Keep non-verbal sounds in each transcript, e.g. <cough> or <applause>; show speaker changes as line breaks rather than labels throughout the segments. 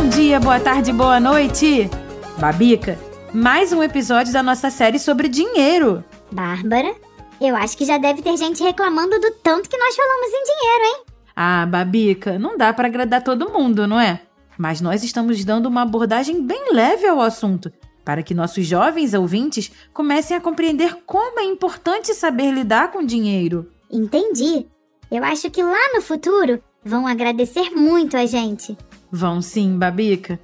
Bom dia, boa tarde, boa noite! Babica, mais um episódio da nossa série sobre dinheiro.
Bárbara, eu acho que já deve ter gente reclamando do tanto que nós falamos em dinheiro, hein?
Ah, Babica, não dá para agradar todo mundo, não é? Mas nós estamos dando uma abordagem bem leve ao assunto, para que nossos jovens ouvintes comecem a compreender como é importante saber lidar com dinheiro.
Entendi. Eu acho que lá no futuro vão agradecer muito a gente.
Vão sim, Babica.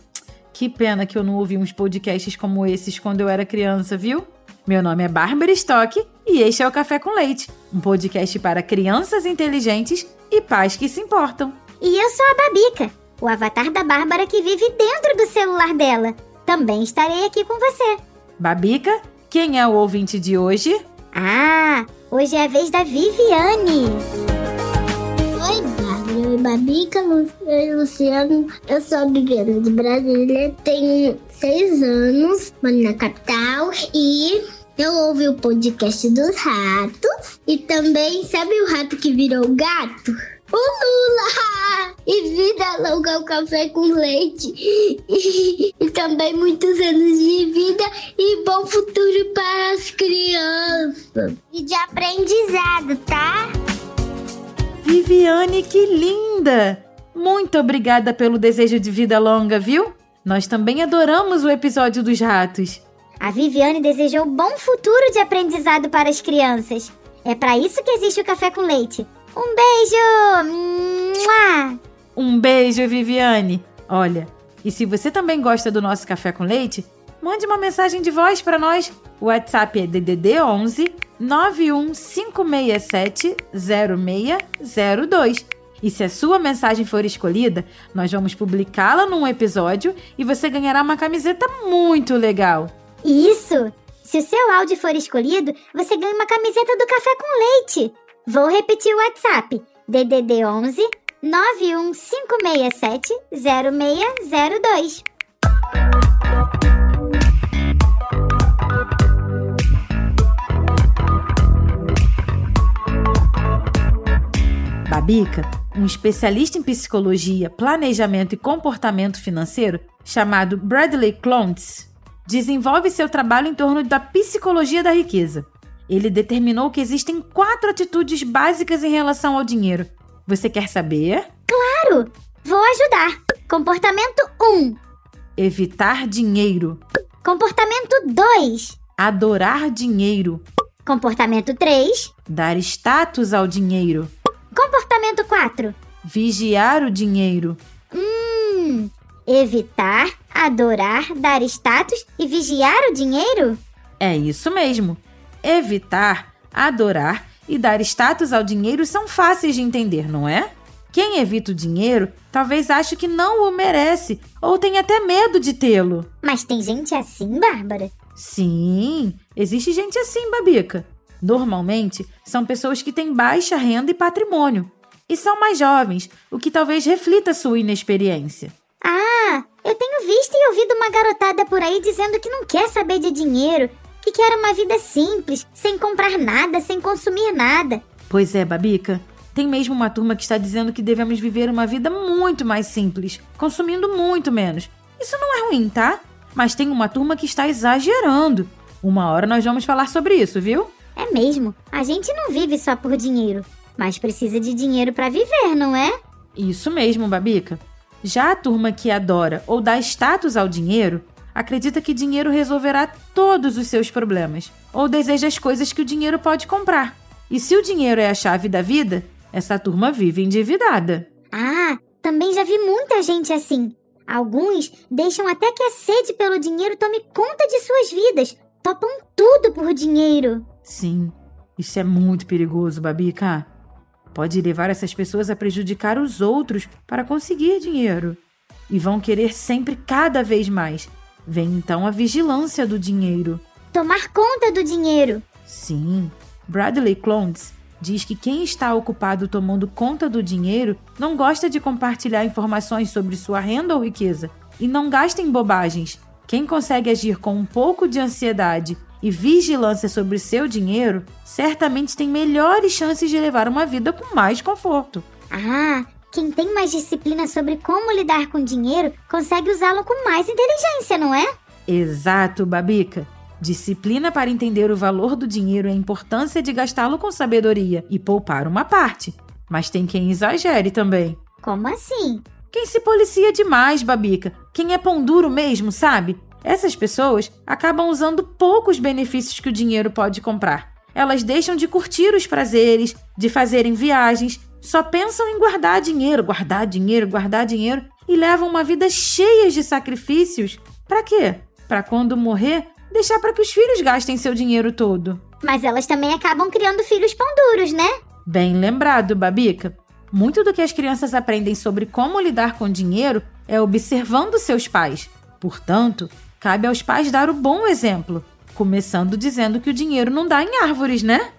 Que pena que eu não ouvi uns podcasts como esses quando eu era criança, viu? Meu nome é Bárbara Stock e este é o Café com Leite, um podcast para crianças inteligentes e pais que se importam.
E eu sou a Babica, o avatar da Bárbara que vive dentro do celular dela. Também estarei aqui com você.
Babica, quem é o ouvinte de hoje?
Ah, hoje é a vez da Viviane.
Babica. Luciano. Eu sou a Viviane de Brasília. Tenho seis anos, moro na capital. E eu ouvi o podcast dos ratos. E também, sabe o rato que virou gato? O Lula! E vida longa o café com leite. E, <laughs> e também muitos anos de vida e bom futuro para as crianças. E de aprendizado, tá?
Viviane, que linda! Muito obrigada pelo desejo de vida longa, viu? Nós também adoramos o episódio dos ratos.
A Viviane desejou bom futuro de aprendizado para as crianças. É para isso que existe o café com leite. Um beijo! Mua!
Um beijo, Viviane. Olha, e se você também gosta do nosso café com leite, mande uma mensagem de voz para nós. O WhatsApp é DDD 11 91567 0602. E se a sua mensagem for escolhida, nós vamos publicá-la num episódio e você ganhará uma camiseta muito legal.
Isso! Se o seu áudio for escolhido, você ganha uma camiseta do café com leite. Vou repetir o WhatsApp: DDD 11 91567 0602.
Babica, um especialista em psicologia, planejamento e comportamento financeiro, chamado Bradley Clontz, desenvolve seu trabalho em torno da psicologia da riqueza. Ele determinou que existem quatro atitudes básicas em relação ao dinheiro. Você quer saber?
Claro! Vou ajudar. Comportamento 1.
Evitar dinheiro.
Comportamento 2.
Adorar dinheiro.
Comportamento 3.
Dar status ao dinheiro.
Comportamento 4.
Vigiar o dinheiro.
Hum. Evitar, adorar, dar status e vigiar o dinheiro?
É isso mesmo. Evitar, adorar e dar status ao dinheiro são fáceis de entender, não é? Quem evita o dinheiro talvez ache que não o merece ou tenha até medo de tê-lo.
Mas tem gente assim, Bárbara?
Sim, existe gente assim, Babica. Normalmente são pessoas que têm baixa renda e patrimônio. E são mais jovens, o que talvez reflita sua inexperiência.
Ah, eu tenho visto e ouvido uma garotada por aí dizendo que não quer saber de dinheiro, que quer uma vida simples, sem comprar nada, sem consumir nada.
Pois é, Babica. Tem mesmo uma turma que está dizendo que devemos viver uma vida muito mais simples, consumindo muito menos. Isso não é ruim, tá? Mas tem uma turma que está exagerando. Uma hora nós vamos falar sobre isso, viu?
É mesmo, a gente não vive só por dinheiro, mas precisa de dinheiro para viver, não é?
Isso mesmo, Babica. Já a turma que adora ou dá status ao dinheiro acredita que dinheiro resolverá todos os seus problemas, ou deseja as coisas que o dinheiro pode comprar. E se o dinheiro é a chave da vida, essa turma vive endividada.
Ah, também já vi muita gente assim. Alguns deixam até que a sede pelo dinheiro tome conta de suas vidas. Topam tudo por dinheiro.
Sim, isso é muito perigoso, Babica. Pode levar essas pessoas a prejudicar os outros para conseguir dinheiro. E vão querer sempre cada vez mais. Vem então a vigilância do dinheiro.
Tomar conta do dinheiro.
Sim, Bradley Clontz diz que quem está ocupado tomando conta do dinheiro não gosta de compartilhar informações sobre sua renda ou riqueza e não gasta em bobagens. Quem consegue agir com um pouco de ansiedade e vigilância sobre seu dinheiro certamente tem melhores chances de levar uma vida com mais conforto.
Ah, quem tem mais disciplina sobre como lidar com dinheiro consegue usá-lo com mais inteligência, não é?
Exato, Babica. Disciplina para entender o valor do dinheiro e a importância de gastá-lo com sabedoria e poupar uma parte. Mas tem quem exagere também.
Como assim?
Quem se policia demais, Babica. Quem é pão duro mesmo, sabe? Essas pessoas acabam usando poucos benefícios que o dinheiro pode comprar. Elas deixam de curtir os prazeres, de fazerem viagens, só pensam em guardar dinheiro, guardar dinheiro, guardar dinheiro e levam uma vida cheia de sacrifícios. Para quê? Para quando morrer, deixar para que os filhos gastem seu dinheiro todo.
Mas elas também acabam criando filhos pão duros, né?
Bem lembrado, Babica. Muito do que as crianças aprendem sobre como lidar com dinheiro é observando seus pais. Portanto, cabe aos pais dar o bom exemplo, começando dizendo que o dinheiro não dá em árvores, né?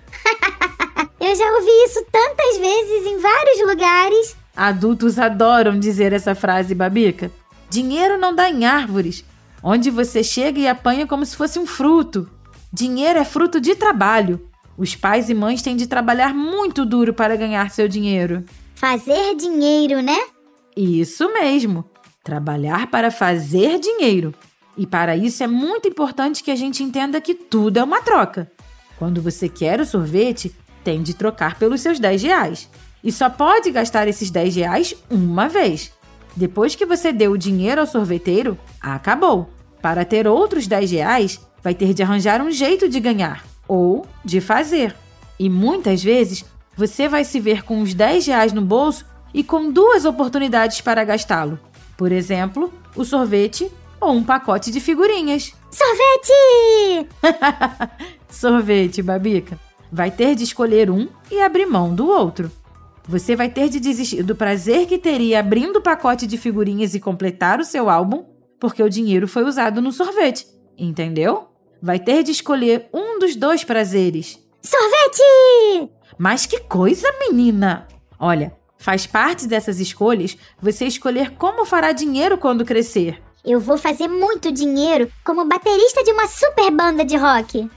<laughs>
Eu já ouvi isso tantas vezes em vários lugares.
Adultos adoram dizer essa frase, Babica. Dinheiro não dá em árvores, onde você chega e apanha como se fosse um fruto. Dinheiro é fruto de trabalho. Os pais e mães têm de trabalhar muito duro para ganhar seu dinheiro.
Fazer dinheiro, né?
Isso mesmo. Trabalhar para fazer dinheiro. E para isso é muito importante que a gente entenda que tudo é uma troca. Quando você quer o sorvete, tem de trocar pelos seus 10 reais. E só pode gastar esses 10 reais uma vez. Depois que você deu o dinheiro ao sorveteiro, acabou. Para ter outros 10 reais, vai ter de arranjar um jeito de ganhar ou de fazer. E muitas vezes você vai se ver com os 10 reais no bolso e com duas oportunidades para gastá-lo. Por exemplo, o sorvete ou um pacote de figurinhas.
Sorvete! <laughs>
sorvete, Babica. Vai ter de escolher um e abrir mão do outro. Você vai ter de desistir do prazer que teria abrindo o pacote de figurinhas e completar o seu álbum, porque o dinheiro foi usado no sorvete. Entendeu? Vai ter de escolher um dos dois prazeres.
Sorvete!
Mas que coisa, menina! Olha, faz parte dessas escolhas você escolher como fará dinheiro quando crescer.
Eu vou fazer muito dinheiro como baterista de uma super banda de rock.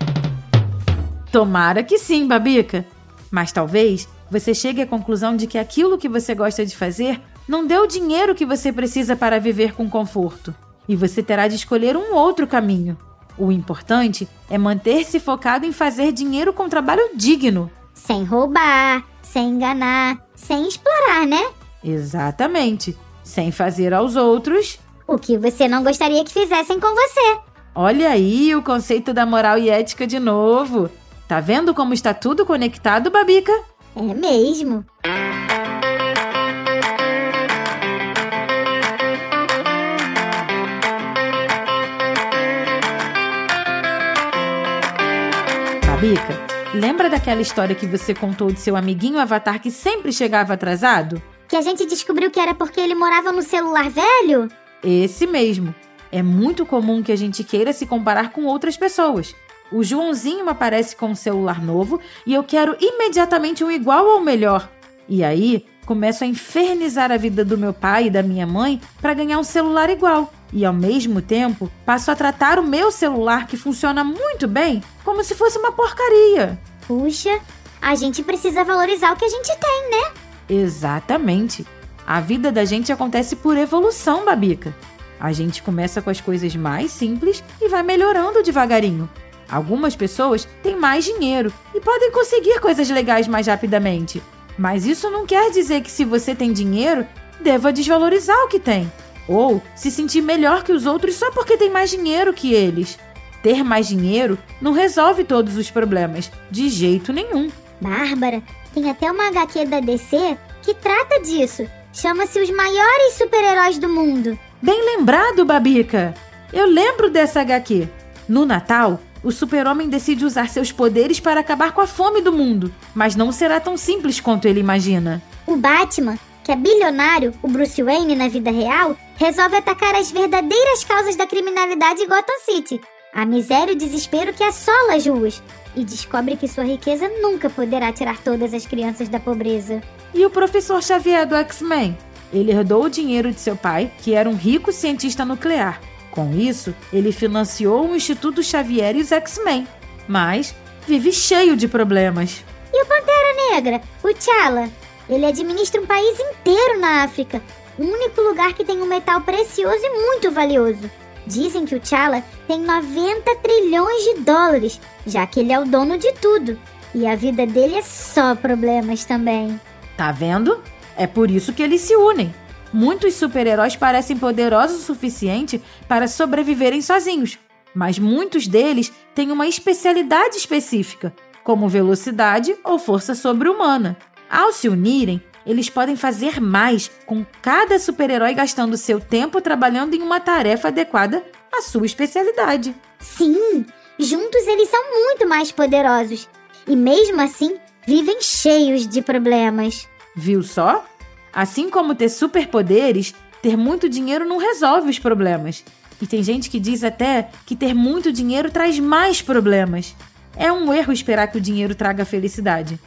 Tomara que sim, Babica. Mas talvez você chegue à conclusão de que aquilo que você gosta de fazer não deu o dinheiro que você precisa para viver com conforto. E você terá de escolher um outro caminho. O importante é manter-se focado em fazer dinheiro com trabalho digno.
Sem roubar, sem enganar, sem explorar, né?
Exatamente. Sem fazer aos outros
o que você não gostaria que fizessem com você.
Olha aí o conceito da moral e ética de novo. Tá vendo como está tudo conectado, Babica?
É mesmo.
Babica, lembra daquela história que você contou de seu amiguinho Avatar que sempre chegava atrasado?
Que a gente descobriu que era porque ele morava no celular velho?
Esse mesmo. É muito comum que a gente queira se comparar com outras pessoas. O Joãozinho aparece com um celular novo e eu quero imediatamente um igual ou melhor. E aí, começo a infernizar a vida do meu pai e da minha mãe para ganhar um celular igual. E ao mesmo tempo, passo a tratar o meu celular, que funciona muito bem, como se fosse uma porcaria.
Puxa, a gente precisa valorizar o que a gente tem, né?
Exatamente. A vida da gente acontece por evolução, Babica. A gente começa com as coisas mais simples e vai melhorando devagarinho. Algumas pessoas têm mais dinheiro e podem conseguir coisas legais mais rapidamente. Mas isso não quer dizer que se você tem dinheiro, deva desvalorizar o que tem. Ou se sentir melhor que os outros só porque tem mais dinheiro que eles. Ter mais dinheiro não resolve todos os problemas, de jeito nenhum.
Bárbara, tem até uma HQ da DC que trata disso Chama-se Os Maiores Super-Heróis do Mundo.
Bem lembrado, Babica! Eu lembro dessa HQ. No Natal, o super-homem decide usar seus poderes para acabar com a fome do mundo, mas não será tão simples quanto ele imagina.
O Batman, que é bilionário, o Bruce Wayne na vida real, resolve atacar as verdadeiras causas da criminalidade em Gotham City, a miséria e o desespero que assola as ruas, e descobre que sua riqueza nunca poderá tirar todas as crianças da pobreza.
E o professor Xavier do X-Men? Ele herdou o dinheiro de seu pai, que era um rico cientista nuclear. Com isso, ele financiou o Instituto Xavier e os X-Men. Mas vive cheio de problemas.
E o Pantera Negra? O T'Challa? Ele administra um país inteiro na África, o único lugar que tem um metal precioso e muito valioso. Dizem que o T'Challa tem 90 trilhões de dólares, já que ele é o dono de tudo. E a vida dele é só problemas também.
Tá vendo? É por isso que eles se unem. Muitos super-heróis parecem poderosos o suficiente para sobreviverem sozinhos, mas muitos deles têm uma especialidade específica, como velocidade ou força sobre-humana. Ao se unirem, eles podem fazer mais, com cada super-herói gastando seu tempo trabalhando em uma tarefa adequada à sua especialidade.
Sim, juntos eles são muito mais poderosos. E mesmo assim, vivem cheios de problemas.
Viu só? Assim como ter superpoderes, ter muito dinheiro não resolve os problemas. E tem gente que diz até que ter muito dinheiro traz mais problemas. É um erro esperar que o dinheiro traga felicidade.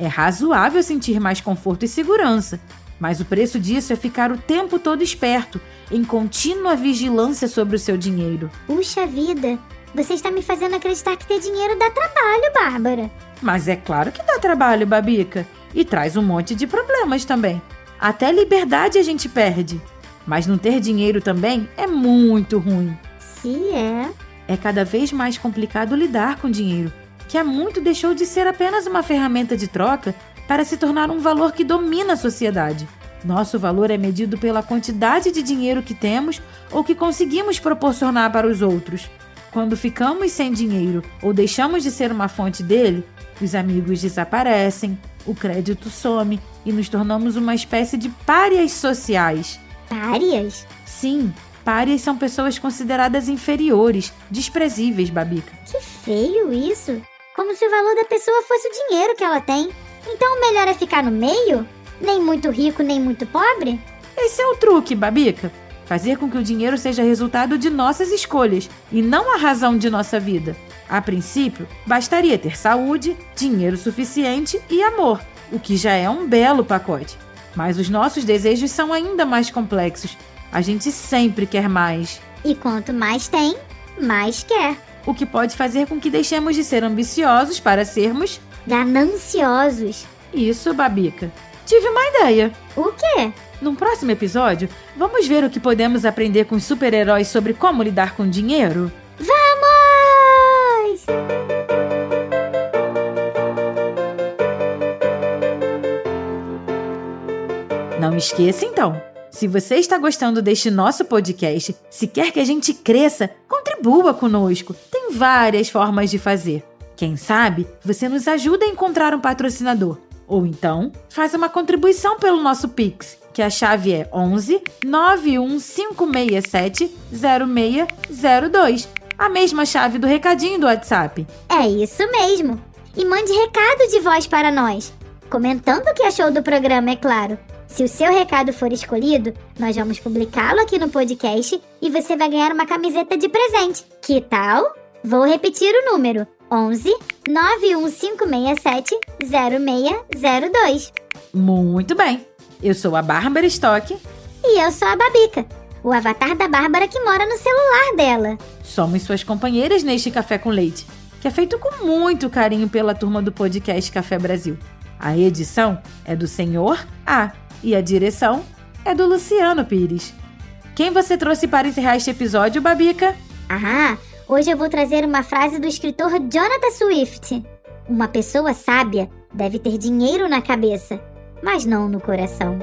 É razoável sentir mais conforto e segurança, mas o preço disso é ficar o tempo todo esperto, em contínua vigilância sobre o seu dinheiro.
Puxa vida, você está me fazendo acreditar que ter dinheiro dá trabalho, Bárbara.
Mas é claro que dá trabalho, Babica. E traz um monte de problemas também. Até liberdade a gente perde. Mas não ter dinheiro também é muito ruim.
Se é.
É cada vez mais complicado lidar com dinheiro, que há muito deixou de ser apenas uma ferramenta de troca para se tornar um valor que domina a sociedade. Nosso valor é medido pela quantidade de dinheiro que temos ou que conseguimos proporcionar para os outros. Quando ficamos sem dinheiro ou deixamos de ser uma fonte dele, os amigos desaparecem, o crédito some e nos tornamos uma espécie de párias sociais.
Párias?
Sim, párias são pessoas consideradas inferiores, desprezíveis, Babica.
Que feio isso! Como se o valor da pessoa fosse o dinheiro que ela tem. Então o melhor é ficar no meio? Nem muito rico, nem muito pobre?
Esse é o truque, Babica. Fazer com que o dinheiro seja resultado de nossas escolhas e não a razão de nossa vida. A princípio, bastaria ter saúde, dinheiro suficiente e amor, o que já é um belo pacote. Mas os nossos desejos são ainda mais complexos. A gente sempre quer mais.
E quanto mais tem, mais quer.
O que pode fazer com que deixemos de ser ambiciosos para sermos
gananciosos.
Isso, Babica. Tive uma ideia.
O quê?
Num próximo episódio, vamos ver o que podemos aprender com os super-heróis sobre como lidar com dinheiro?
Vamos!
Não esqueça então. Se você está gostando deste nosso podcast, se quer que a gente cresça, contribua conosco. Várias formas de fazer. Quem sabe você nos ajuda a encontrar um patrocinador. Ou então, faz uma contribuição pelo nosso Pix, que a chave é 11 91567 0602. A mesma chave do recadinho do WhatsApp.
É isso mesmo. E mande recado de voz para nós. Comentando o que achou do programa, é claro. Se o seu recado for escolhido, nós vamos publicá-lo aqui no podcast e você vai ganhar uma camiseta de presente. Que tal? Vou repetir o número: 11 91567 0602.
Muito bem. Eu sou a Bárbara Stock.
E eu sou a Babica, o avatar da Bárbara que mora no celular dela.
Somos suas companheiras neste Café com Leite, que é feito com muito carinho pela turma do podcast Café Brasil. A edição é do Senhor A e a direção é do Luciano Pires. Quem você trouxe para encerrar este episódio, Babica?
Ah, hoje eu vou trazer uma frase do escritor Jonathan Swift. Uma pessoa sábia deve ter dinheiro na cabeça, mas não no coração.